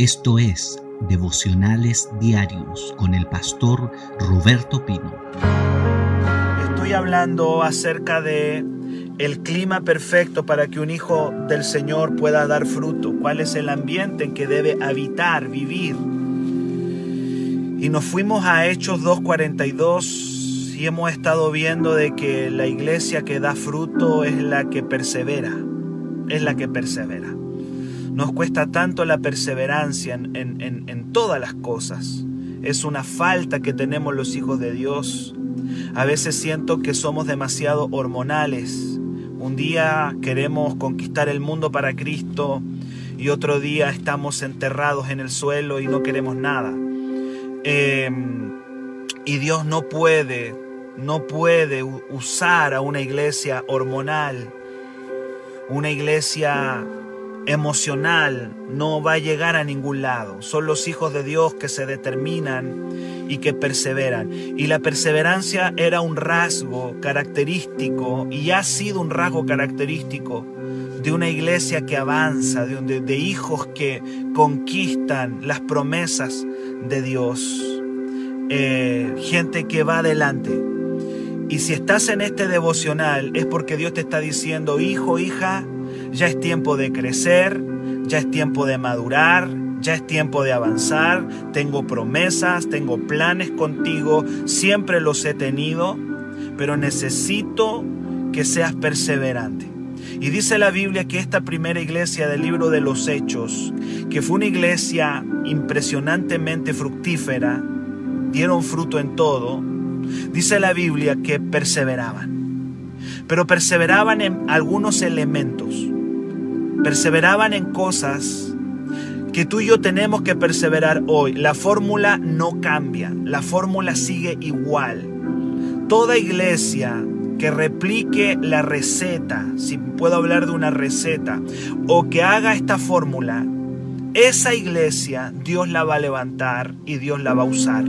Esto es Devocionales Diarios con el pastor Roberto Pino. Estoy hablando acerca de el clima perfecto para que un hijo del Señor pueda dar fruto, cuál es el ambiente en que debe habitar, vivir. Y nos fuimos a Hechos 2.42 y hemos estado viendo de que la iglesia que da fruto es la que persevera, es la que persevera. Nos cuesta tanto la perseverancia en, todas las cosas. Es una falta que tenemos los hijos de Dios. A veces siento que somos demasiado hormonales. Un día queremos conquistar el mundo para Cristo y otro día estamos enterrados en el suelo y no queremos nada. Em, y Dios no puede, no puede usar a una iglesia hormonal, una iglesia emocional no va a llegar a ningún lado. Son los hijos de Dios que se determinan y que perseveran. Y la perseverancia era un rasgo característico y ha sido un rasgo característico de una iglesia que avanza, de, de hijos que conquistan las promesas de Dios. Eh, gente que va adelante. Y si estás en este devocional es porque Dios te está diciendo, hijo, hija, ya es tiempo de crecer, ya es tiempo de madurar, ya es tiempo de avanzar, tengo promesas, tengo planes contigo, siempre los he tenido, pero necesito que seas perseverante. Y dice la Biblia que esta primera iglesia del libro de los Hechos, que fue una iglesia impresionantemente fructífera, dieron fruto en todo, dice la Biblia que perseveraban. Pero perseveraban en algunos elementos perseveraban en cosas que tú y yo tenemos que perseverar hoy. La fórmula no cambia, la fórmula sigue igual. Toda iglesia que replique la receta, si puedo hablar de una receta, o que haga esta fórmula, esa iglesia Dios la va a levantar y Dios la va a usar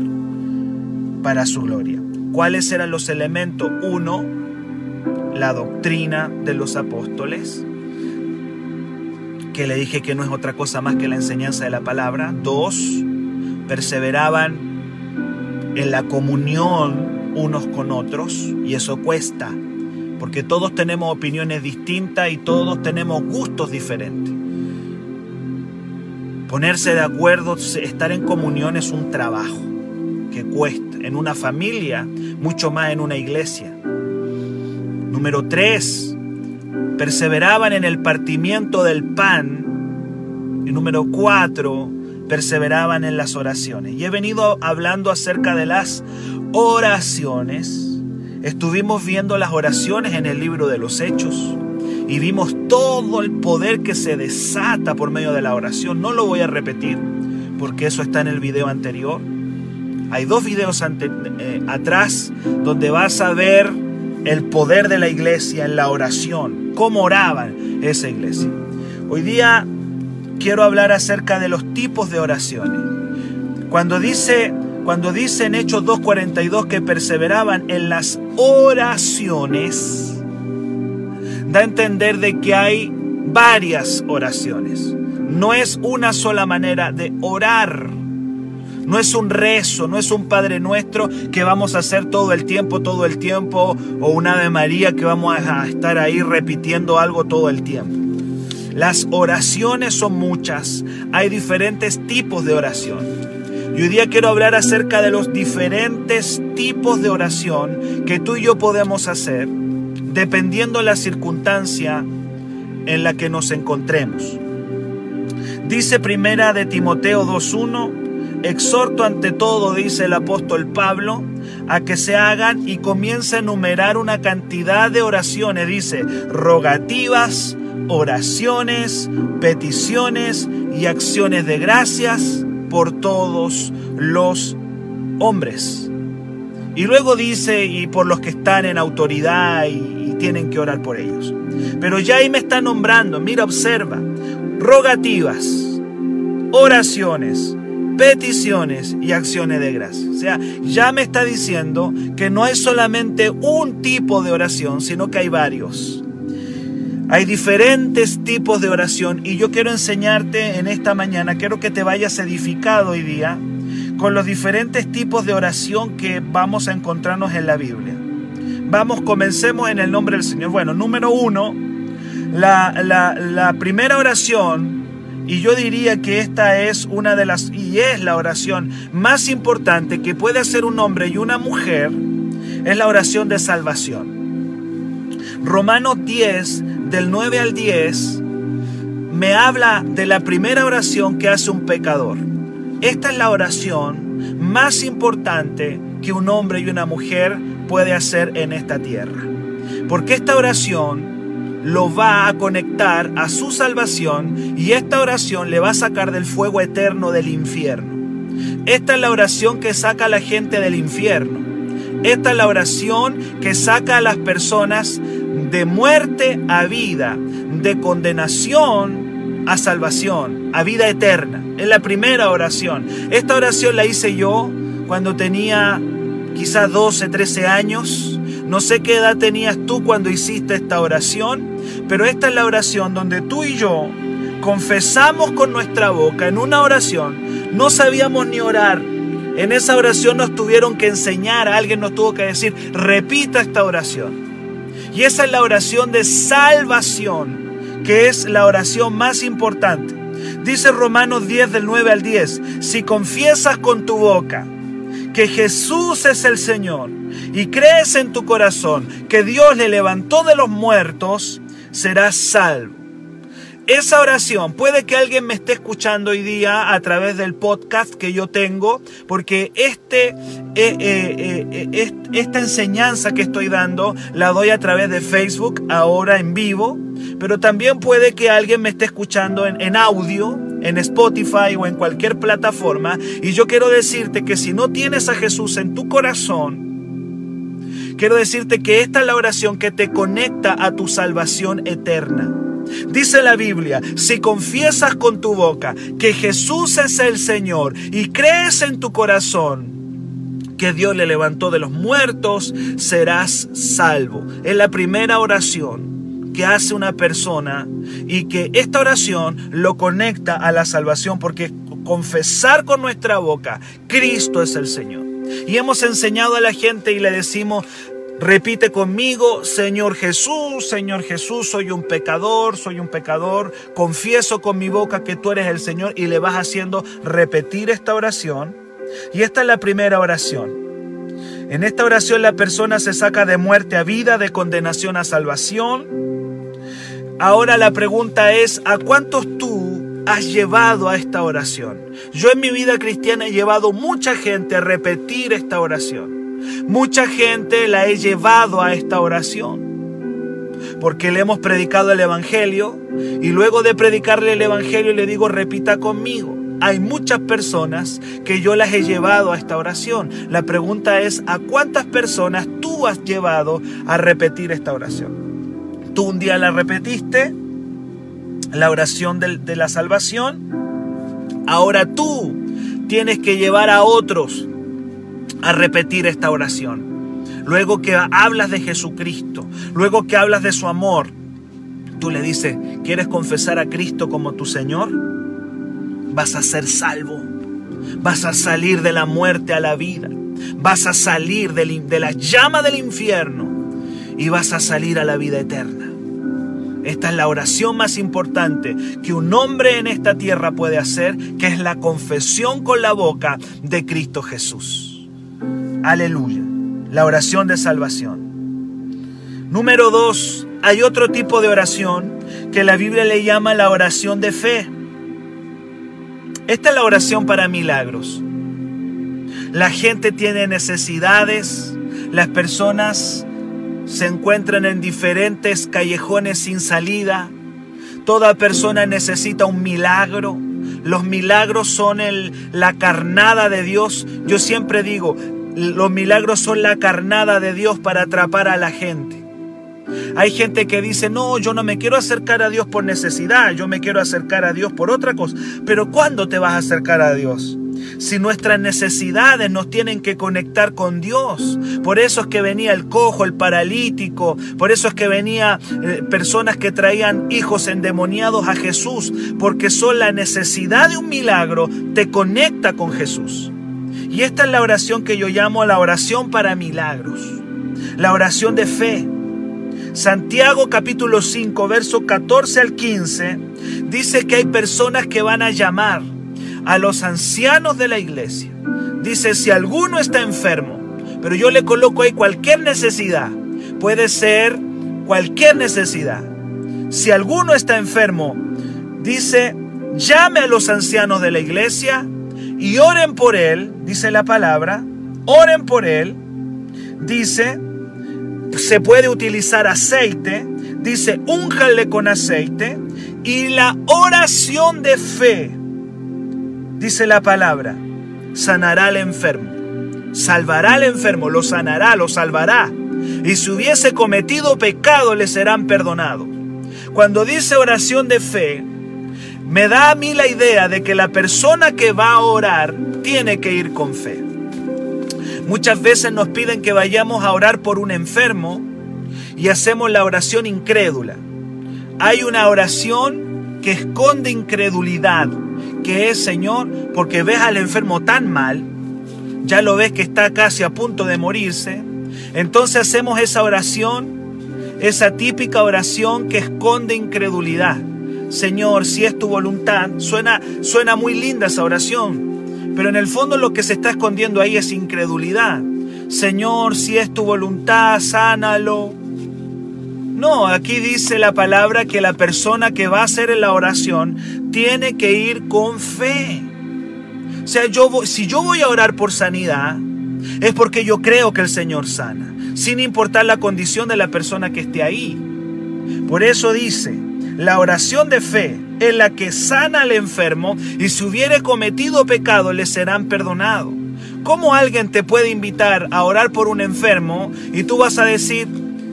para su gloria. ¿Cuáles eran los elementos? Uno, la doctrina de los apóstoles que le dije que no es otra cosa más que la enseñanza de la palabra. Dos, perseveraban en la comunión unos con otros y eso cuesta, porque todos tenemos opiniones distintas y todos tenemos gustos diferentes. Ponerse de acuerdo, estar en comunión es un trabajo que cuesta. En una familia, mucho más en una iglesia. Número tres, perseveraban en el partimiento del pan. Y número cuatro, perseveraban en las oraciones. Y he venido hablando acerca de las oraciones. Estuvimos viendo las oraciones en el libro de los Hechos y vimos todo el poder que se desata por medio de la oración. No lo voy a repetir porque eso está en el video anterior. Hay dos videos eh, atrás donde vas a ver el poder de la iglesia en la oración, cómo oraban esa iglesia. Hoy día quiero hablar acerca de los tipos de oraciones. Cuando dice, cuando dice en Hechos 2.42 que perseveraban en las oraciones, da a entender de que hay varias oraciones. No es una sola manera de orar. No es un rezo, no es un Padre Nuestro que vamos a hacer todo el tiempo, todo el tiempo, o un Ave María que vamos a estar ahí repitiendo algo todo el tiempo. Las oraciones son muchas, hay diferentes tipos de oración. Y hoy día quiero hablar acerca de los diferentes tipos de oración que tú y yo podemos hacer dependiendo la circunstancia en la que nos encontremos. Dice primera de Timoteo 2.1, Exhorto ante todo, dice el apóstol Pablo, a que se hagan y comience a enumerar una cantidad de oraciones, dice, rogativas, oraciones, peticiones y acciones de gracias por todos los hombres. Y luego dice, y por los que están en autoridad y, y tienen que orar por ellos. Pero ya ahí me está nombrando, mira, observa, rogativas, oraciones, peticiones y acciones de gracia. O sea, ya me está diciendo que no hay solamente un tipo de oración, sino que hay varios. Hay diferentes tipos de oración y yo quiero enseñarte en esta mañana, quiero que te vayas edificado hoy día con los diferentes tipos de oración que vamos a encontrarnos en la Biblia. Vamos, comencemos en el nombre del Señor. Bueno, número uno, la, la primera oración, y yo diría que esta es una de las, y es la oración más importante que puede hacer un hombre y una mujer, es la oración de salvación. Romanos 10, del 9 al 10, me habla de la primera oración que hace un pecador. Esta es la oración más importante que un hombre y una mujer puede hacer en esta tierra. Porque esta oración lo va a conectar a su salvación y esta oración le va a sacar del fuego eterno del infierno. Esta es la oración que saca a la gente del infierno. Esta es la oración que saca a las personas de muerte a vida, de condenación a salvación, a vida eterna. Es la primera oración. Esta oración la hice yo cuando tenía quizás 12, 13 años. No sé qué edad tenías tú cuando hiciste esta oración, pero esta es la oración donde tú y yo confesamos con nuestra boca en una oración. No sabíamos ni orar. En esa oración nos tuvieron que enseñar, alguien nos tuvo que decir, repita esta oración. Y esa es la oración de salvación, que es la oración más importante. Dice Romanos 10 del 9 al 10, si confiesas con tu boca que Jesús es el Señor y crees en tu corazón que Dios le levantó de los muertos, serás salvo. Esa oración, puede que alguien me esté escuchando hoy día a través del podcast que yo tengo, porque este, eh, eh, eh, esta enseñanza que estoy dando la doy a través de Facebook, ahora en vivo, pero también puede que alguien me esté escuchando en, en audio, en Spotify o en cualquier plataforma, y yo quiero decirte que si no tienes a Jesús en tu corazón, quiero decirte que esta es la oración que te conecta a tu salvación eterna. Dice la Biblia, si confiesas con tu boca que Jesús es el Señor y crees en tu corazón que Dios le levantó de los muertos, serás salvo. Es la primera oración que hace una persona y que esta oración lo conecta a la salvación porque confesar con nuestra boca, Cristo es el Señor. Y hemos enseñado a la gente y le decimos, Repite conmigo, Señor Jesús, Señor Jesús, soy un pecador, soy un pecador. Confieso con mi boca que tú eres el Señor y le vas haciendo repetir esta oración. Y esta es la primera oración. En esta oración la persona se saca de muerte a vida, de condenación a salvación. Ahora la pregunta es, ¿a cuántos tú has llevado a esta oración? Yo en mi vida cristiana he llevado mucha gente a repetir esta oración. Mucha gente la he llevado a esta oración porque le hemos predicado el Evangelio y luego de predicarle el Evangelio le digo repita conmigo. Hay muchas personas que yo las he llevado a esta oración. La pregunta es, ¿a cuántas personas tú has llevado a repetir esta oración? Tú un día la repetiste, la oración de, de la salvación. Ahora tú tienes que llevar a otros a repetir esta oración. Luego que hablas de Jesucristo, luego que hablas de su amor, tú le dices, ¿quieres confesar a Cristo como tu Señor? Vas a ser salvo. Vas a salir de la muerte a la vida. Vas a salir de la llama del infierno y vas a salir a la vida eterna. Esta es la oración más importante que un hombre en esta tierra puede hacer, que es la confesión con la boca de Cristo Jesús. Aleluya. La oración de salvación. Número dos, hay otro tipo de oración que la Biblia le llama la oración de fe. Esta es la oración para milagros. La gente tiene necesidades, las personas se encuentran en diferentes callejones sin salida. Toda persona necesita un milagro. Los milagros son el, la carnada de Dios. Yo siempre digo, los milagros son la carnada de Dios para atrapar a la gente. Hay gente que dice, no, yo no me quiero acercar a Dios por necesidad, yo me quiero acercar a Dios por otra cosa. Pero ¿cuándo te vas a acercar a Dios? si nuestras necesidades nos tienen que conectar con Dios. Por eso es que venía el cojo, el paralítico, por eso es que venía eh, personas que traían hijos endemoniados a Jesús, porque son la necesidad de un milagro, te conecta con Jesús. Y esta es la oración que yo llamo la oración para milagros, la oración de fe. Santiago capítulo 5, verso 14 al 15, dice que hay personas que van a llamar a los ancianos de la iglesia. Dice, si alguno está enfermo, pero yo le coloco ahí cualquier necesidad, puede ser cualquier necesidad. Si alguno está enfermo, dice, llame a los ancianos de la iglesia y oren por él, dice la palabra, oren por él, dice, se puede utilizar aceite, dice, únjale con aceite y la oración de fe dice la palabra, sanará al enfermo, salvará al enfermo, lo sanará, lo salvará. Y si hubiese cometido pecado, le serán perdonados. Cuando dice oración de fe, me da a mí la idea de que la persona que va a orar tiene que ir con fe. Muchas veces nos piden que vayamos a orar por un enfermo y hacemos la oración incrédula. Hay una oración que esconde incredulidad, que es, Señor, porque ves al enfermo tan mal, ya lo ves que está casi a punto de morirse, entonces hacemos esa oración, esa típica oración que esconde incredulidad. Señor, si es tu voluntad, suena, suena muy linda esa oración, pero en el fondo lo que se está escondiendo ahí es incredulidad. Señor, si es tu voluntad, sánalo. No, aquí dice la palabra que la persona que va a hacer la oración tiene que ir con fe. O sea, yo si yo voy a orar por sanidad, es porque yo creo que el Señor sana, sin importar la condición de la persona que esté ahí. Por eso dice, la oración de fe es la que sana al enfermo y si hubiere cometido pecado le serán perdonados. ¿Cómo alguien te puede invitar a orar por un enfermo y tú vas a decir,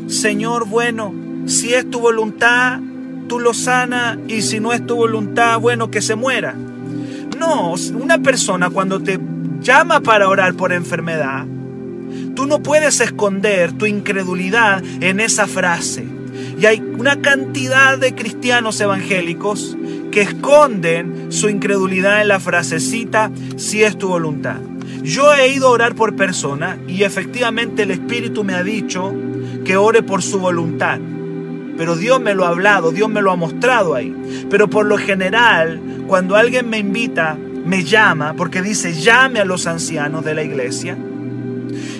Señor, bueno, si es tu voluntad, tú lo sana y si no es tu voluntad, bueno, que se muera. No, una persona cuando te llama para orar por enfermedad, tú no puedes esconder tu incredulidad en esa frase. Y hay una cantidad de cristianos evangélicos que esconden su incredulidad en la frasecita, si es tu voluntad. Yo he ido a orar por personas y efectivamente el Espíritu me ha dicho que ore por su voluntad pero Dios me lo ha hablado, Dios me lo ha mostrado ahí. Pero por lo general, cuando alguien me invita, me llama, porque dice, llame a los ancianos de la iglesia.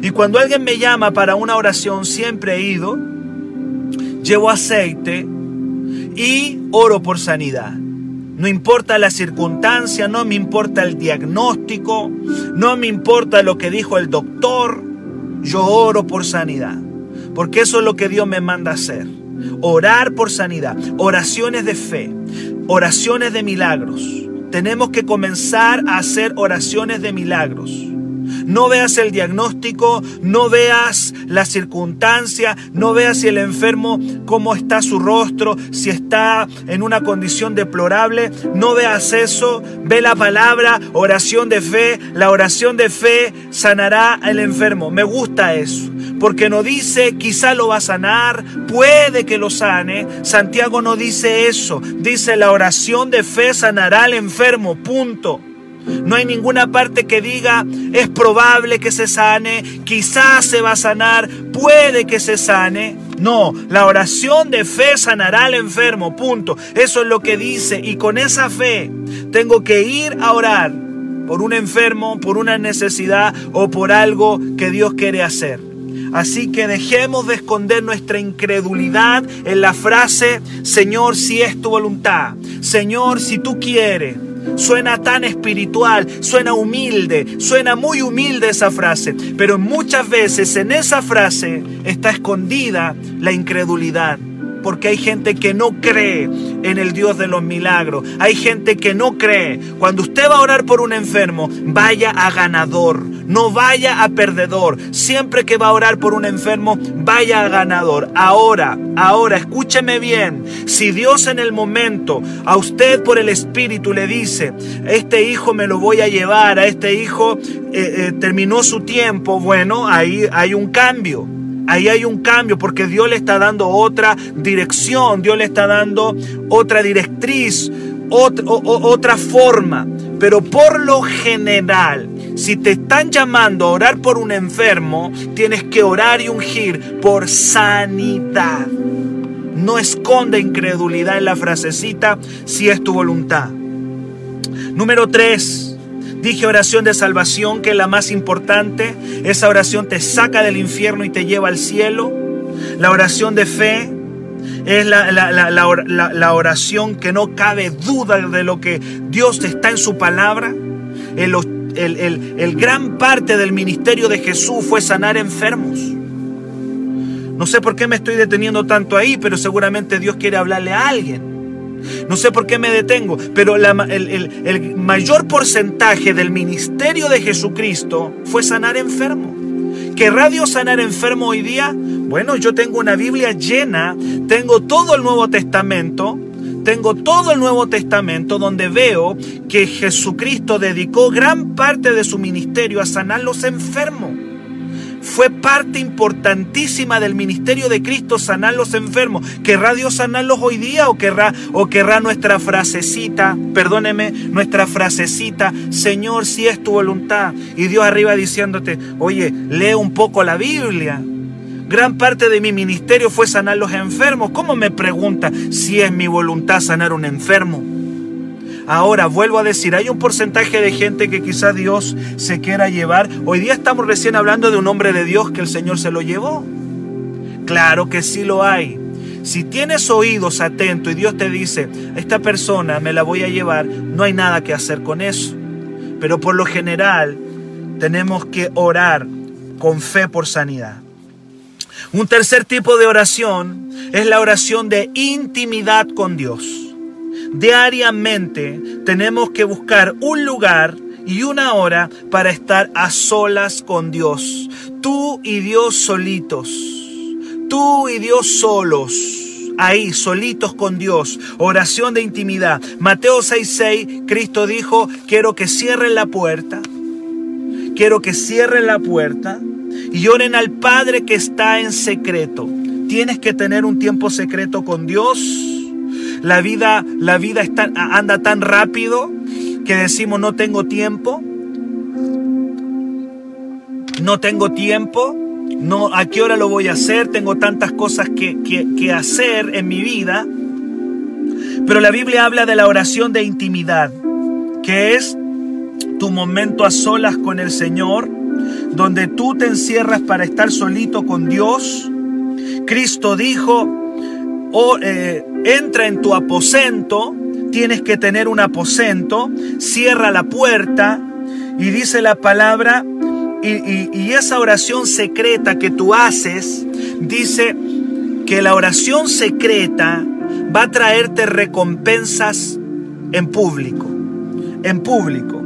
Y cuando alguien me llama para una oración, siempre he ido, llevo aceite y oro por sanidad. No importa la circunstancia, no me importa el diagnóstico, no me importa lo que dijo el doctor, yo oro por sanidad, porque eso es lo que Dios me manda hacer orar por sanidad, oraciones de fe, oraciones de milagros. Tenemos que comenzar a hacer oraciones de milagros. No veas el diagnóstico, no veas la circunstancia, no veas si el enfermo, cómo está su rostro, si está en una condición deplorable. No veas eso. Ve la palabra, oración de fe. La oración de fe sanará al enfermo. Me gusta eso. Porque no dice quizá lo va a sanar, puede que lo sane. Santiago no dice eso. Dice la oración de fe sanará al enfermo. Punto. No hay ninguna parte que diga es probable que se sane, quizás se va a sanar, puede que se sane. No, la oración de fe sanará al enfermo, punto. Eso es lo que dice y con esa fe tengo que ir a orar por un enfermo, por una necesidad o por algo que Dios quiere hacer. Así que dejemos de esconder nuestra incredulidad en la frase, Señor, si es tu voluntad, Señor, si tú quieres. Suena tan espiritual, suena humilde, suena muy humilde esa frase, pero muchas veces en esa frase está escondida la incredulidad. Porque hay gente que no cree en el Dios de los milagros. Hay gente que no cree. Cuando usted va a orar por un enfermo, vaya a ganador, no vaya a perdedor. Siempre que va a orar por un enfermo, vaya a ganador. Ahora, ahora, escúcheme bien. Si Dios en el momento a usted por el Espíritu le dice, este hijo me lo voy a llevar, a este hijo eh, eh, terminó su tiempo, bueno, ahí hay un cambio. Ahí hay un cambio porque Dios le está dando otra dirección, Dios le está dando otra directriz, otra, forma. Pero por lo general, si te están llamando a orar por un enfermo, tienes que orar y ungir por sanidad. No esconde incredulidad en la frasecita si es tu voluntad. Número 3. Dije oración de salvación, que es la más importante. Esa oración te saca del infierno y te lleva al cielo. La oración de fe es la, oración que no cabe duda de lo que Dios está en su palabra. El, el gran parte del ministerio de Jesús fue sanar enfermos. No sé por qué me estoy deteniendo tanto ahí, pero seguramente Dios quiere hablarle a alguien. No sé por qué me detengo, pero el, mayor porcentaje del ministerio de Jesucristo fue sanar enfermo. ¿Querrá Dios sanar enfermo hoy día? Bueno, yo tengo una Biblia llena, tengo todo el Nuevo Testamento, tengo todo el Nuevo Testamento donde veo que Jesucristo dedicó gran parte de su ministerio a sanar los enfermos fue parte importantísima del ministerio de Cristo sanar los enfermos. ¿Querrá Dios sanarlos hoy día o querrá, o querrá nuestra frasecita, perdóneme, nuestra frasecita, Señor, si es tu voluntad? Y Dios arriba diciéndote, oye, lee un poco la Biblia. Gran parte de mi ministerio fue sanar los enfermos. ¿Cómo me pregunta si es mi voluntad sanar un enfermo? Ahora, vuelvo a decir, hay un porcentaje de gente que quizá Dios se quiera llevar. Hoy día estamos recién hablando de un hombre de Dios que el Señor se lo llevó. Claro que sí lo hay. Si tienes oídos atentos y Dios te dice, esta persona me la voy a llevar, no hay nada que hacer con eso. Pero por lo general tenemos que orar con fe por sanidad. Un tercer tipo de oración es la oración de intimidad con Dios. Diariamente tenemos que buscar un lugar y una hora para estar a solas con Dios. Tú y Dios solitos. Tú y Dios solos. Ahí, solitos con Dios. Oración de intimidad. Mateo 6:6, Cristo dijo, quiero que cierren la puerta. Quiero que cierren la puerta y oren al Padre que está en secreto. Tienes que tener un tiempo secreto con Dios la vida, la vida está, anda tan rápido que decimos no tengo tiempo. No tengo tiempo. No, ¿A qué hora lo voy a hacer? Tengo tantas cosas que, que hacer en mi vida. Pero la Biblia habla de la oración de intimidad, que es tu momento a solas con el Señor, donde tú te encierras para estar solito con Dios. Cristo dijo, o eh, entra en tu aposento, tienes que tener un aposento, cierra la puerta y dice la palabra, y, esa oración secreta que tú haces, dice que la oración secreta va a traerte recompensas en público, en público.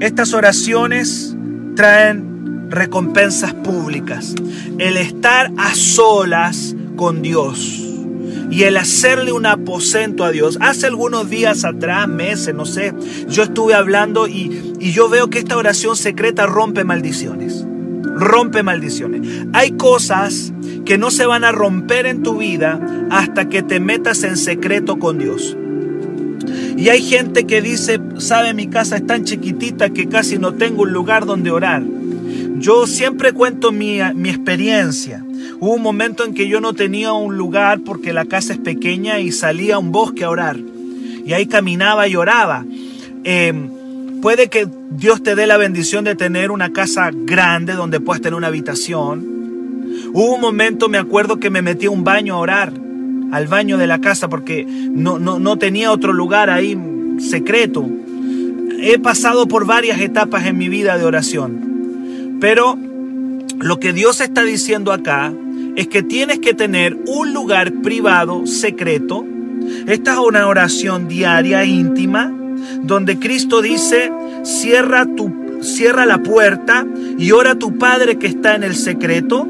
Estas oraciones traen recompensas públicas. El estar a solas con Dios y el hacerle un aposento a Dios. Hace algunos días atrás, meses, no sé, yo estuve hablando y, y yo veo que esta oración secreta rompe maldiciones. Rompe maldiciones. Hay cosas que no se van a romper en tu vida hasta que te metas en secreto con Dios. Y hay gente que dice, sabe, mi casa es tan chiquitita que casi no tengo un lugar donde orar. Yo siempre cuento mi, mi experiencia. Hubo un momento en que yo no tenía un lugar porque la casa es pequeña y salía a un bosque a orar. Y ahí caminaba y oraba. Em, puede que Dios te dé la bendición de tener una casa grande donde puedas tener una habitación. Hubo un momento, me acuerdo que me metí a un baño a orar, al baño de la casa, porque no, no, no tenía otro lugar ahí secreto. He pasado por varias etapas en mi vida de oración. Pero lo que Dios está diciendo acá es que tienes que tener un lugar privado, secreto. Esta es una oración diaria, íntima, donde Cristo dice, cierra, tu, cierra la puerta y ora a tu Padre que está en el secreto.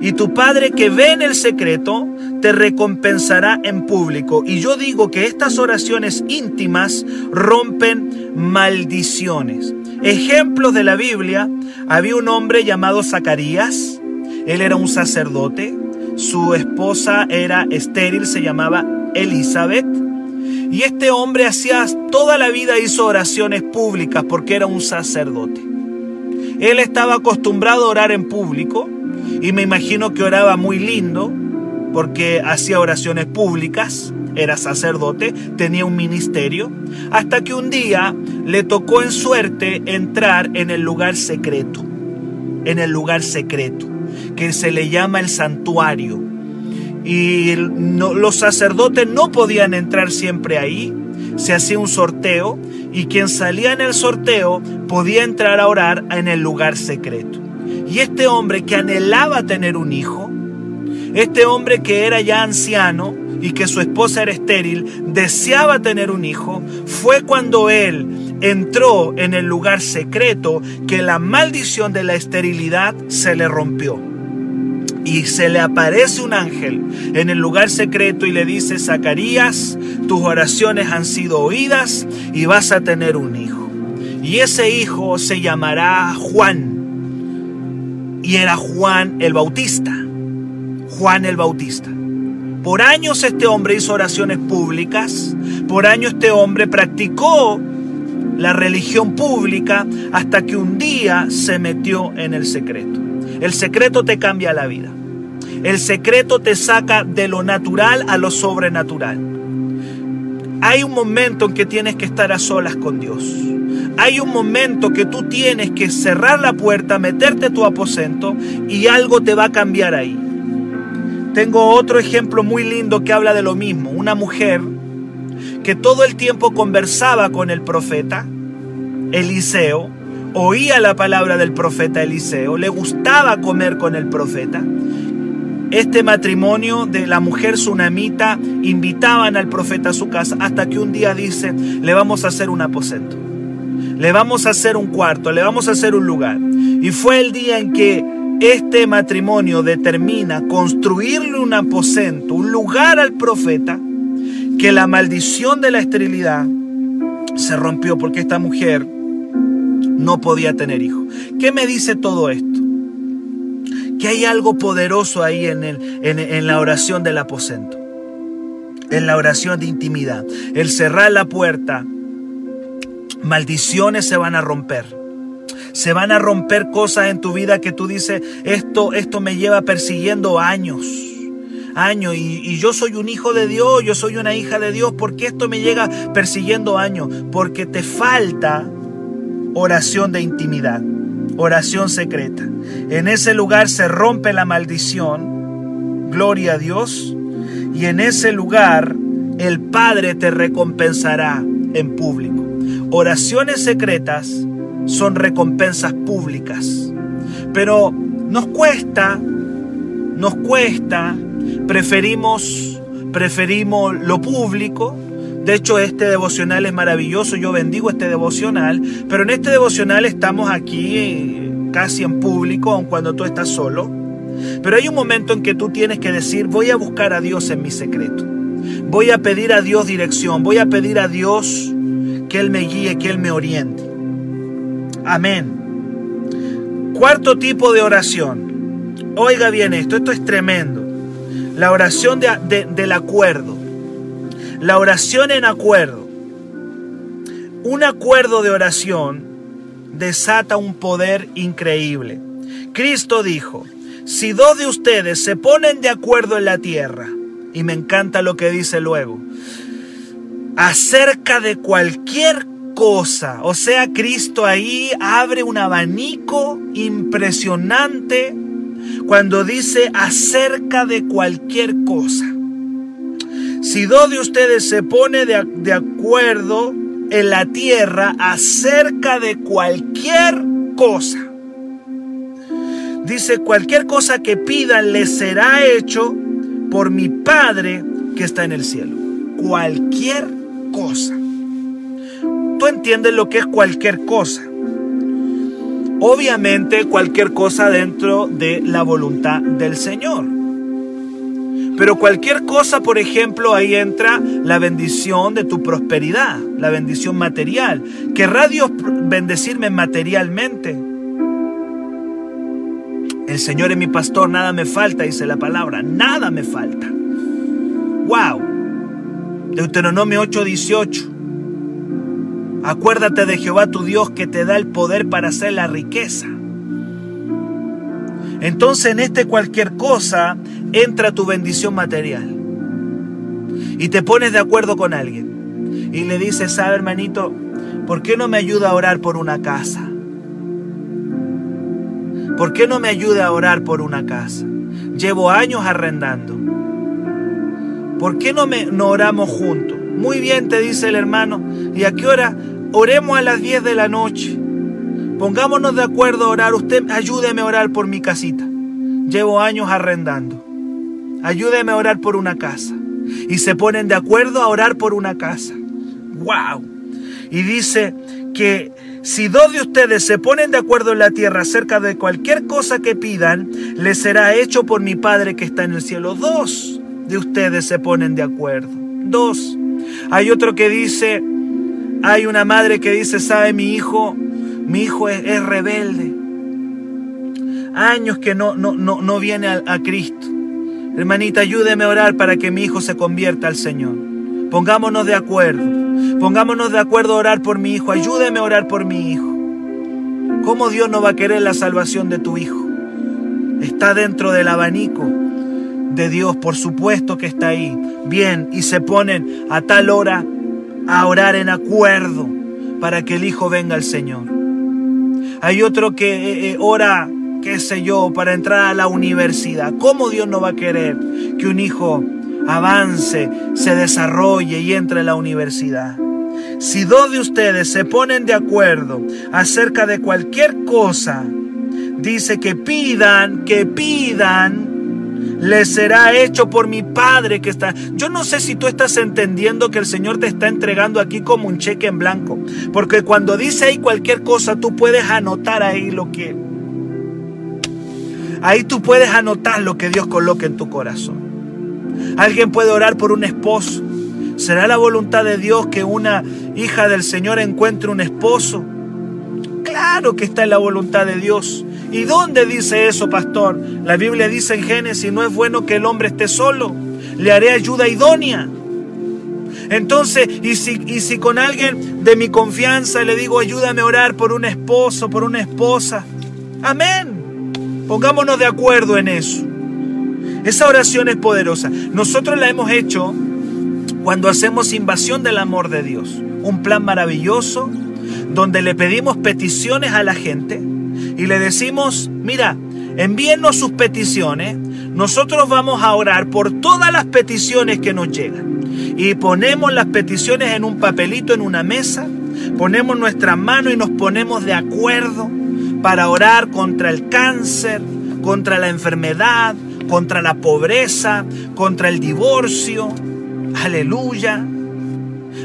Y tu Padre que ve en el secreto te recompensará en público. Y yo digo que estas oraciones íntimas rompen maldiciones. Ejemplos de la Biblia, había un hombre llamado Zacarías, él era un sacerdote, su esposa era estéril, se llamaba Elizabeth, y este hombre hacía toda la vida hizo oraciones públicas porque era un sacerdote. Él estaba acostumbrado a orar en público y me imagino que oraba muy lindo porque hacía oraciones públicas, era sacerdote, tenía un ministerio, hasta que un día le tocó en suerte entrar en el lugar secreto, en el lugar secreto, que se le llama el santuario. Y los sacerdotes no podían entrar siempre ahí, se hacía un sorteo y quien salía en el sorteo podía entrar a orar en el lugar secreto. Y este hombre que anhelaba tener un hijo, este hombre que era ya anciano y que su esposa era estéril, deseaba tener un hijo, fue cuando él entró en el lugar secreto que la maldición de la esterilidad se le rompió. Y se le aparece un ángel en el lugar secreto y le dice, Zacarías, tus oraciones han sido oídas y vas a tener un hijo. Y ese hijo se llamará Juan. Y era Juan el Bautista. Juan el Bautista. Por años este hombre hizo oraciones públicas, por años este hombre practicó la religión pública hasta que un día se metió en el secreto. El secreto te cambia la vida. El secreto te saca de lo natural a lo sobrenatural. Hay un momento en que tienes que estar a solas con Dios. Hay un momento que tú tienes que cerrar la puerta, meterte a tu aposento y algo te va a cambiar ahí. Tengo otro ejemplo muy lindo que habla de lo mismo. Una mujer que todo el tiempo conversaba con el profeta Eliseo, oía la palabra del profeta Eliseo, le gustaba comer con el profeta. Este matrimonio de la mujer tsunamita invitaban al profeta a su casa hasta que un día dice, le vamos a hacer un aposento, le vamos a hacer un cuarto, le vamos a hacer un lugar. Y fue el día en que este matrimonio determina construirle un aposento, un lugar al profeta, que la maldición de la esterilidad se rompió porque esta mujer no podía tener hijos. ¿Qué me dice todo esto? Que hay algo poderoso ahí en, el, en la oración del aposento, en la oración de intimidad. El cerrar la puerta, maldiciones se van a romper se van a romper cosas en tu vida que tú dices, esto, esto me lleva persiguiendo años. Años, y, y yo soy un hijo de Dios, yo soy una hija de Dios, ¿por qué esto me llega persiguiendo años? Porque te falta oración de intimidad, oración secreta. En ese lugar se rompe la maldición, gloria a Dios, y en ese lugar el Padre te recompensará en público. Oraciones secretas son recompensas públicas. Pero nos cuesta, nos cuesta, preferimos, preferimos lo público. De hecho, este devocional es maravilloso, yo bendigo este devocional, pero en este devocional estamos aquí eh, casi en público, aun cuando tú estás solo. Pero hay un momento en que tú tienes que decir, voy a buscar a Dios en mi secreto. Voy a pedir a Dios dirección, voy a pedir a Dios que Él me guíe, que Él me oriente. Amén. Cuarto tipo de oración. Oiga bien esto, esto es tremendo. La oración del acuerdo. La oración en acuerdo. Un acuerdo de oración desata un poder increíble. Cristo dijo, si dos de ustedes se ponen de acuerdo en la tierra, y me encanta lo que dice luego, acerca de cualquier cosa. O sea, Cristo ahí abre un abanico impresionante cuando dice acerca de cualquier cosa. Si dos de ustedes se pone de, de acuerdo en la tierra acerca de cualquier cosa, dice, cualquier cosa que pidan les será hecho por mi Padre que está en el cielo. Cualquier cosa. ¿Tú entiendes lo que es cualquier cosa? Obviamente cualquier cosa dentro de la voluntad del Señor. Pero cualquier cosa, por ejemplo, ahí entra la bendición de tu prosperidad, la bendición material. ¿Querrá Dios bendecirme materialmente? El Señor es mi pastor, nada me falta, dice la palabra, nada me falta. ¡Wow! Deuteronomio 8:18. Acuérdate de Jehová tu Dios que te da el poder para hacer la riqueza. Entonces en este cualquier cosa entra tu bendición material. Y te pones de acuerdo con alguien. Y le dices, sabe hermanito, ¿por qué no me ayuda a orar por una casa? ¿Por qué no me ayuda a orar por una casa? Llevo años arrendando. ¿Por qué no, me, no oramos juntos? Muy bien, te dice el hermano. ¿Y a qué hora? Oremos a las 10 de la noche. Pongámonos de acuerdo a orar. Usted ayúdeme a orar por mi casita. Llevo años arrendando. Ayúdeme a orar por una casa. Y se ponen de acuerdo a orar por una casa. ¡Wow! Y dice que si dos de ustedes se ponen de acuerdo en la tierra acerca de cualquier cosa que pidan, les será hecho por mi Padre que está en el cielo. Dos de ustedes se ponen de acuerdo. Dos. Hay otro que dice, hay una madre que dice, sabe mi hijo, mi hijo es, rebelde. Años que no, no, no, no viene a, a Cristo. Hermanita, ayúdeme a orar para que mi hijo se convierta al Señor. Pongámonos de acuerdo. Pongámonos de acuerdo a orar por mi hijo. Ayúdeme a orar por mi hijo. ¿Cómo Dios no va a querer la salvación de tu hijo? Está dentro del abanico de Dios, por supuesto que está ahí. Bien, y se ponen a tal hora a orar en acuerdo para que el hijo venga al Señor. Hay otro que eh, eh, ora, qué sé yo, para entrar a la universidad. ¿Cómo Dios no va a querer que un hijo avance, se desarrolle y entre a la universidad. Si dos de ustedes se ponen de acuerdo acerca de cualquier cosa, dice que pidan, que pidan, les será hecho por mi Padre que está. Yo no sé si tú estás entendiendo que el Señor te está entregando aquí como un cheque en blanco. Porque cuando dice ahí cualquier cosa, tú puedes anotar ahí lo que... Ahí tú puedes anotar lo que Dios coloque en tu corazón. Alguien puede orar por un esposo. ¿Será la voluntad de Dios que una hija del Señor encuentre un esposo? Claro que está en la voluntad de Dios. ¿Y dónde dice eso, pastor? La Biblia dice en Génesis, no es bueno que el hombre esté solo. Le haré ayuda idónea. Entonces, ¿y si, y si con alguien de mi confianza le digo, ayúdame a orar por un esposo, por una esposa? Amén. Pongámonos de acuerdo en eso. Esa oración es poderosa. Nosotros la hemos hecho cuando hacemos invasión del amor de Dios. Un plan maravilloso donde le pedimos peticiones a la gente y le decimos, mira, envíenos sus peticiones, nosotros vamos a orar por todas las peticiones que nos llegan. Y ponemos las peticiones en un papelito, en una mesa, ponemos nuestra mano y nos ponemos de acuerdo para orar contra el cáncer, contra la enfermedad, contra la pobreza, contra el divorcio. Aleluya.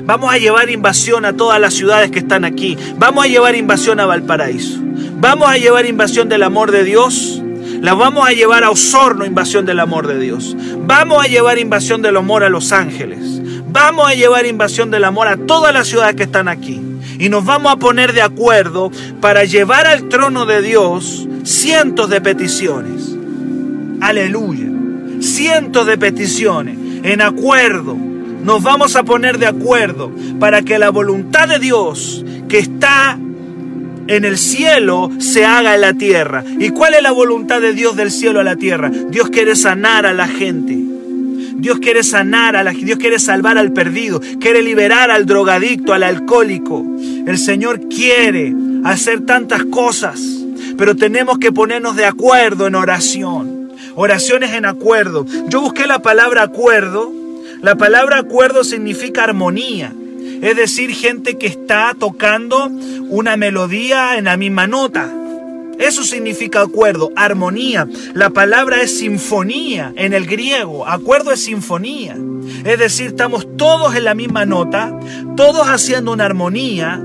Vamos a llevar invasión a todas las ciudades que están aquí. Vamos a llevar invasión a Valparaíso. Vamos a llevar invasión del amor de Dios. La vamos a llevar a Osorno, invasión del amor de Dios. Vamos a llevar invasión del amor a Los Ángeles. Vamos a llevar invasión del amor a todas las ciudades que están aquí. Y nos vamos a poner de acuerdo para llevar al trono de Dios cientos de peticiones aleluya, cientos de peticiones en acuerdo. Nos vamos a poner de acuerdo para que la voluntad de Dios que está en el cielo se haga en la tierra. ¿Y cuál es la voluntad de Dios del cielo a la tierra? Dios quiere sanar a la gente. Dios quiere sanar a la Dios quiere salvar al perdido, quiere liberar al drogadicto, al alcohólico. El Señor quiere hacer tantas cosas, pero tenemos que ponernos de acuerdo en oración oraciones en acuerdo. Yo busqué la palabra acuerdo. La palabra acuerdo significa armonía. Es decir, gente que está tocando una melodía en la misma nota. Eso significa acuerdo, armonía. La palabra es sinfonía en el griego. Acuerdo es sinfonía. Es decir, estamos todos en la misma nota, todos haciendo una armonía.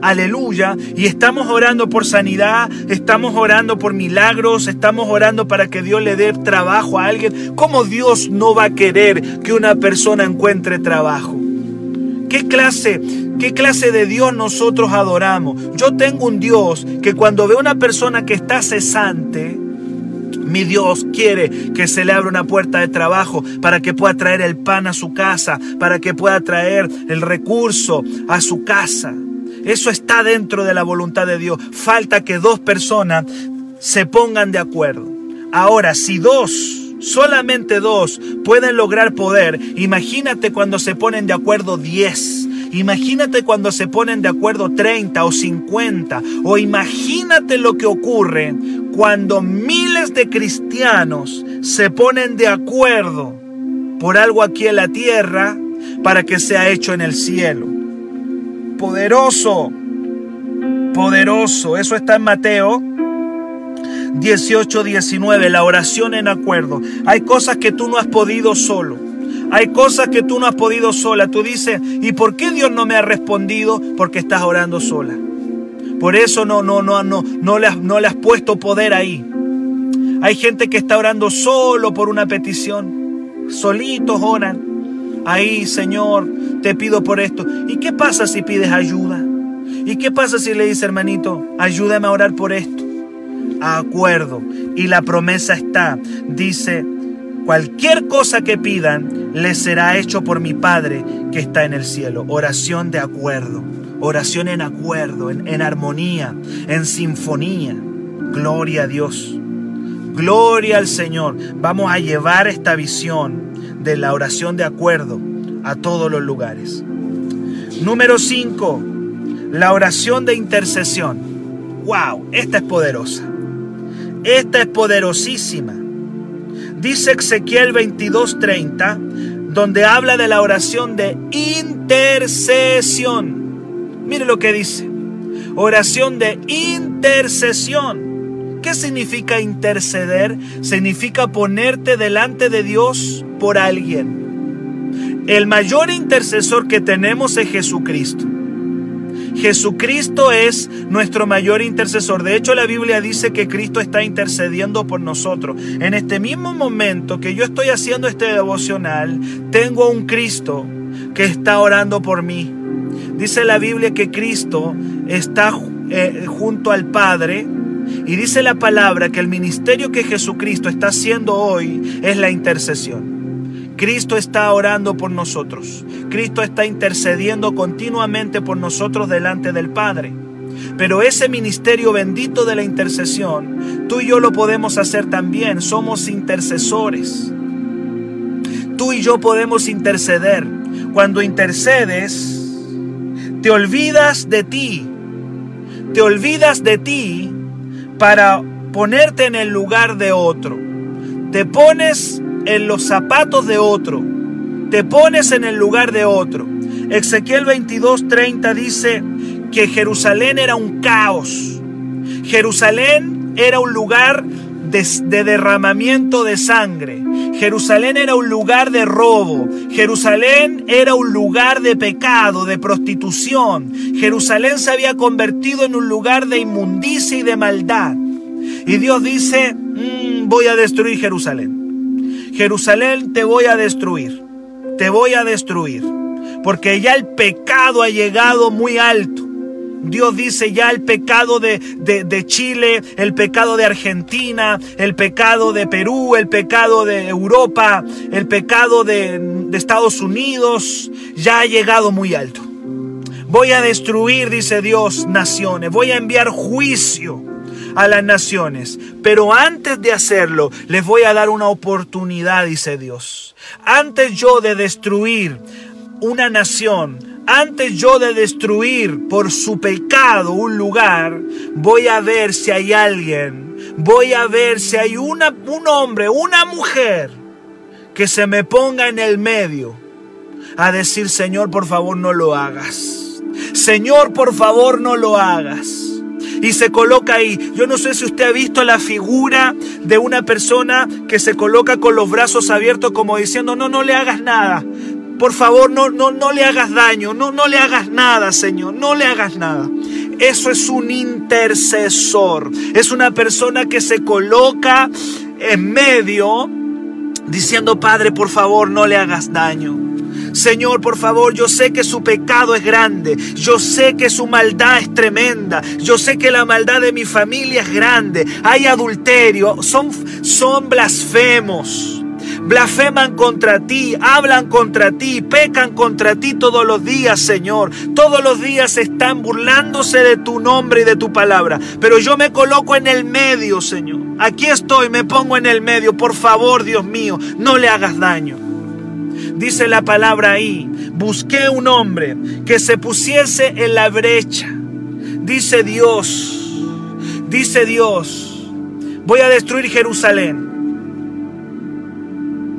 Aleluya. Y estamos orando por sanidad, estamos orando por milagros, estamos orando para que Dios le dé trabajo a alguien. ¿Cómo Dios no va a querer que una persona encuentre trabajo? ¿Qué clase, qué clase de Dios nosotros adoramos? Yo tengo un Dios que cuando ve una persona que está cesante, mi Dios quiere que se le abra una puerta de trabajo para que pueda traer el pan a su casa, para que pueda traer el recurso a su casa. Eso está dentro de la voluntad de Dios. Falta que dos personas se pongan de acuerdo. Ahora, si dos solamente dos pueden lograr poder, imagínate cuando se ponen de acuerdo diez. Imagínate cuando se ponen de acuerdo 30 o 50. O imagínate lo que ocurre cuando miles de cristianos se ponen de acuerdo por algo aquí en la tierra para que sea hecho en el cielo. Poderoso, poderoso. Eso está en Mateo 18, 19, la oración en acuerdo. Hay cosas que tú no has podido solo. Hay cosas que tú no has podido sola. Tú dices, ¿y por qué Dios no me ha respondido? Porque estás orando sola. Por eso no, no, no, no, no, le has, no le has puesto poder ahí. Hay gente que está orando solo por una petición. Solitos oran. Ahí, Señor, te pido por esto. ¿Y qué pasa si pides ayuda? ¿Y qué pasa si le dice, hermanito, ayúdame a orar por esto? Acuerdo. Y la promesa está, dice, cualquier cosa que pidan, les será hecho por mi Padre que está en el cielo. Oración de acuerdo, oración en acuerdo, en, en armonía, en sinfonía. Gloria a Dios. Gloria al Señor. Vamos a llevar esta visión de la oración de acuerdo a todos los lugares. Número 5. La oración de intercesión. ¡Wow! Esta es poderosa. Esta es poderosísima. Dice Ezequiel 22:30, donde habla de la oración de intercesión. Mire lo que dice. Oración de intercesión. ¿Qué significa interceder? Significa ponerte delante de Dios por alguien. El mayor intercesor que tenemos es Jesucristo. Jesucristo es nuestro mayor intercesor. De hecho, la Biblia dice que Cristo está intercediendo por nosotros. En este mismo momento que yo estoy haciendo este devocional, tengo un Cristo que está orando por mí. Dice la Biblia que Cristo está eh, junto al Padre. Y dice la palabra que el ministerio que Jesucristo está haciendo hoy es la intercesión. Cristo está orando por nosotros. Cristo está intercediendo continuamente por nosotros delante del Padre. Pero ese ministerio bendito de la intercesión, tú y yo lo podemos hacer también. Somos intercesores. Tú y yo podemos interceder. Cuando intercedes, te olvidas de ti. Te olvidas de ti para ponerte en el lugar de otro. Te pones en los zapatos de otro, te pones en el lugar de otro. Ezequiel 22:30 dice que Jerusalén era un caos. Jerusalén era un lugar de, de, derramamiento de sangre. Jerusalén era un lugar de robo. Jerusalén era un lugar de pecado, de prostitución. Jerusalén se había convertido en un lugar de inmundicia y de maldad. Y Dios dice, mm, voy a destruir Jerusalén. Jerusalén te voy a destruir, te voy a destruir, porque ya el pecado ha llegado muy alto. Dios dice ya el pecado de, de, Chile, el pecado de Argentina, el pecado de Perú, el pecado de Europa, el pecado de, de Estados Unidos, ya ha llegado muy alto. Voy a destruir, dice Dios, naciones. Voy a enviar juicio a las naciones. Pero antes de hacerlo, les voy a dar una oportunidad, dice Dios. Antes yo de destruir una nación, antes yo de destruir por su pecado un lugar, voy a ver si hay alguien, voy a ver si hay una, un hombre, una mujer que se me ponga en el medio a decir, Señor, por favor no lo hagas. Señor, por favor no lo hagas. Y se coloca ahí. Yo no sé si usted ha visto la figura de una persona que se coloca con los brazos abiertos como diciendo, no, no le hagas nada. Por favor, no, no, no le hagas daño, no, no le hagas nada, Señor, no le hagas nada. Eso es un intercesor. Es una persona que se coloca en medio diciendo, Padre, por favor, no le hagas daño. Señor, por favor, yo sé que su pecado es grande, yo sé que su maldad es tremenda, yo sé que la maldad de mi familia es grande, hay adulterio, son, son blasfemos blasfeman contra ti, hablan contra ti, pecan contra ti todos los días, Señor. Todos los días están burlándose de tu nombre y de tu palabra. Pero yo me coloco en el medio, Señor. Aquí estoy, me pongo en el medio. Por favor, Dios mío, no le hagas daño. Dice la palabra ahí, busqué un hombre que se pusiese en la brecha. Dice Dios, dice Dios, voy a destruir Jerusalén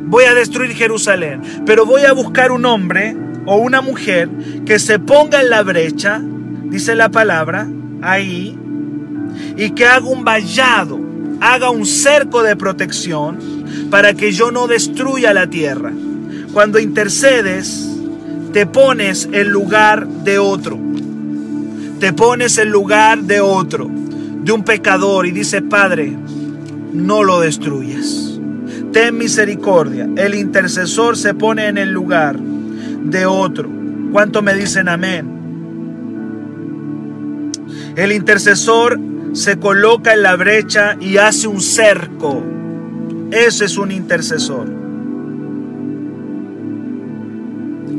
voy a destruir Jerusalén, pero voy a buscar un hombre o una mujer que se ponga en la brecha, dice la palabra, ahí, y que haga un vallado, haga un cerco de protección para que yo no destruya la tierra. Cuando intercedes, te pones en lugar de otro. Te pones en lugar de otro, de un pecador, y dice, Padre, no lo destruyas ten misericordia. El intercesor se pone en el lugar de otro. ¿Cuánto me dicen amén? El intercesor se coloca en la brecha y hace un cerco. Ese es un intercesor.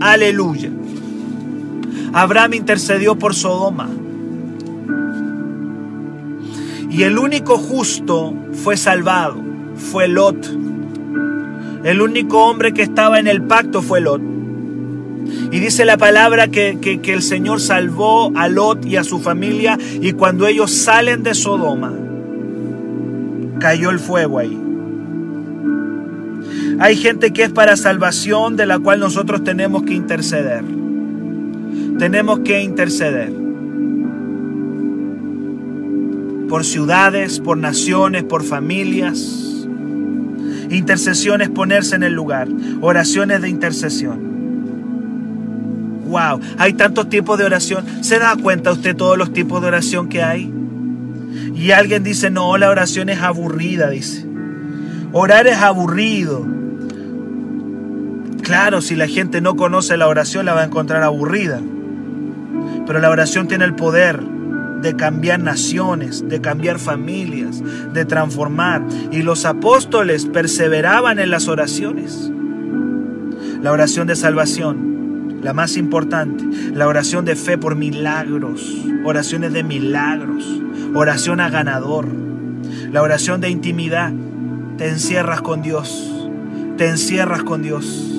Aleluya. Abraham intercedió por Sodoma. Y el único justo fue salvado, fue Lot. El único hombre que estaba en el pacto fue Lot. Y dice la palabra que, que, el Señor salvó a Lot y a su familia y cuando ellos salen de Sodoma, cayó el fuego ahí. Hay gente que es para salvación de la cual nosotros tenemos que interceder. Tenemos que interceder. Por ciudades, por naciones, por familias Intercesión es ponerse en el lugar. Oraciones de intercesión. Wow, hay tantos tipos de oración. ¿Se da cuenta usted todos los tipos de oración que hay? Y alguien dice, no, la oración es aburrida, dice. Orar es aburrido. Claro, si la gente no conoce la oración, la va a encontrar aburrida. Pero la oración tiene el poder de cambiar naciones, de cambiar familias, de transformar. Y los apóstoles perseveraban en las oraciones. La oración de salvación, la más importante, la oración de fe por milagros, oraciones de milagros, oración a ganador, la oración de intimidad. Te encierras con Dios, te encierras con Dios.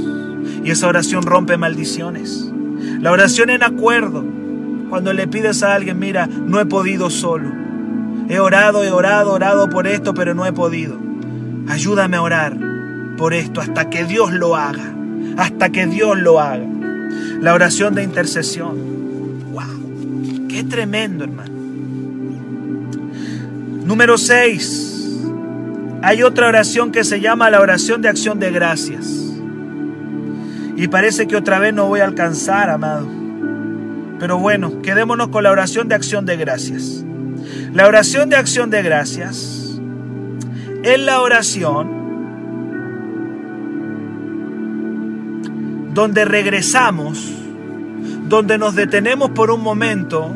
Y esa oración rompe maldiciones. La oración en acuerdo, cuando le pides a alguien, mira, no he podido solo. He orado, he orado, orado por esto, pero no he podido. Ayúdame a orar por esto hasta que Dios lo haga. Hasta que Dios lo haga. La oración de intercesión. ¡Wow! ¡Qué tremendo, hermano! Número 6. Hay otra oración que se llama la oración de acción de gracias. Y parece que otra vez no voy a alcanzar, amado. Pero bueno, quedémonos con la oración de acción de gracias. La oración de acción de gracias es la oración donde regresamos, donde nos detenemos por un momento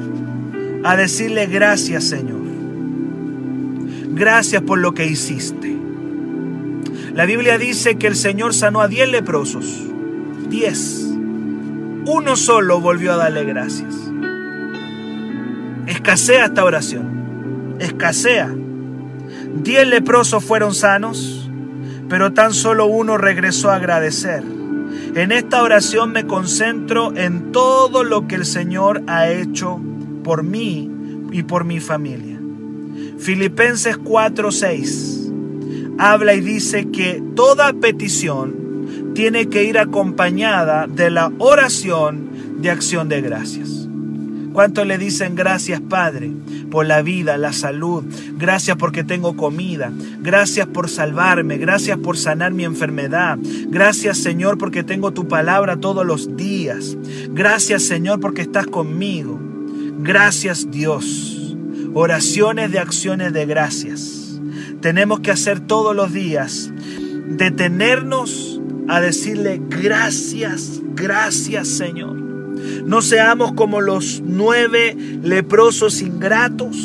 a decirle gracias Señor. Gracias por lo que hiciste. La Biblia dice que el Señor sanó a diez leprosos. Diez uno solo volvió a darle gracias. Escasea esta oración. Escasea. Diez leprosos fueron sanos, pero tan solo uno regresó a agradecer. En esta oración me concentro en todo lo que el Señor ha hecho por mí y por mi familia. Filipenses 4:6 habla y dice que toda petición tiene que ir acompañada de la oración de acción de gracias. ¿Cuántos le dicen gracias, Padre, por la vida, la salud? Gracias porque tengo comida. Gracias por salvarme. Gracias por sanar mi enfermedad. Gracias, Señor, porque tengo tu palabra todos los días. Gracias, Señor, porque estás conmigo. Gracias, Dios. Oraciones de acciones de gracias. Tenemos que hacer todos los días. Detenernos a decirle gracias, gracias, Señor. No seamos como los nueve leprosos ingratos.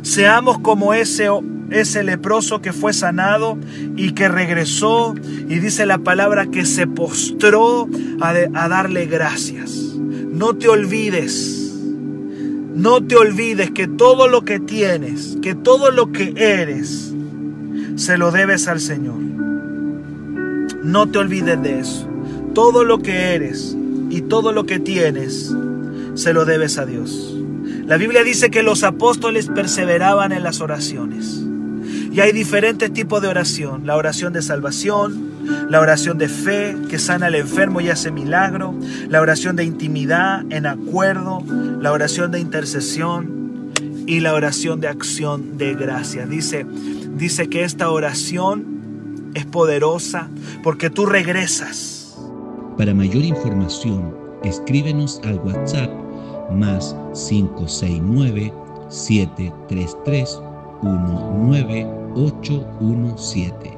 Seamos como ese, ese leproso que fue sanado y que regresó y dice la palabra que se postró a, a darle gracias. No te olvides, no te olvides que todo lo que tienes, que todo lo que eres, se lo debes al Señor. No te olvides de eso. Todo lo que eres, y todo lo que tienes se lo debes a Dios. La Biblia dice que los apóstoles perseveraban en las oraciones. Y hay diferentes tipos de oración. La oración de salvación, la oración de fe que sana al enfermo y hace milagro, la oración de intimidad en acuerdo, la oración de intercesión y la oración de acción de gracia. Dice, dice que esta oración es poderosa porque tú regresas para mayor información, escríbenos al WhatsApp más 569 733 19817.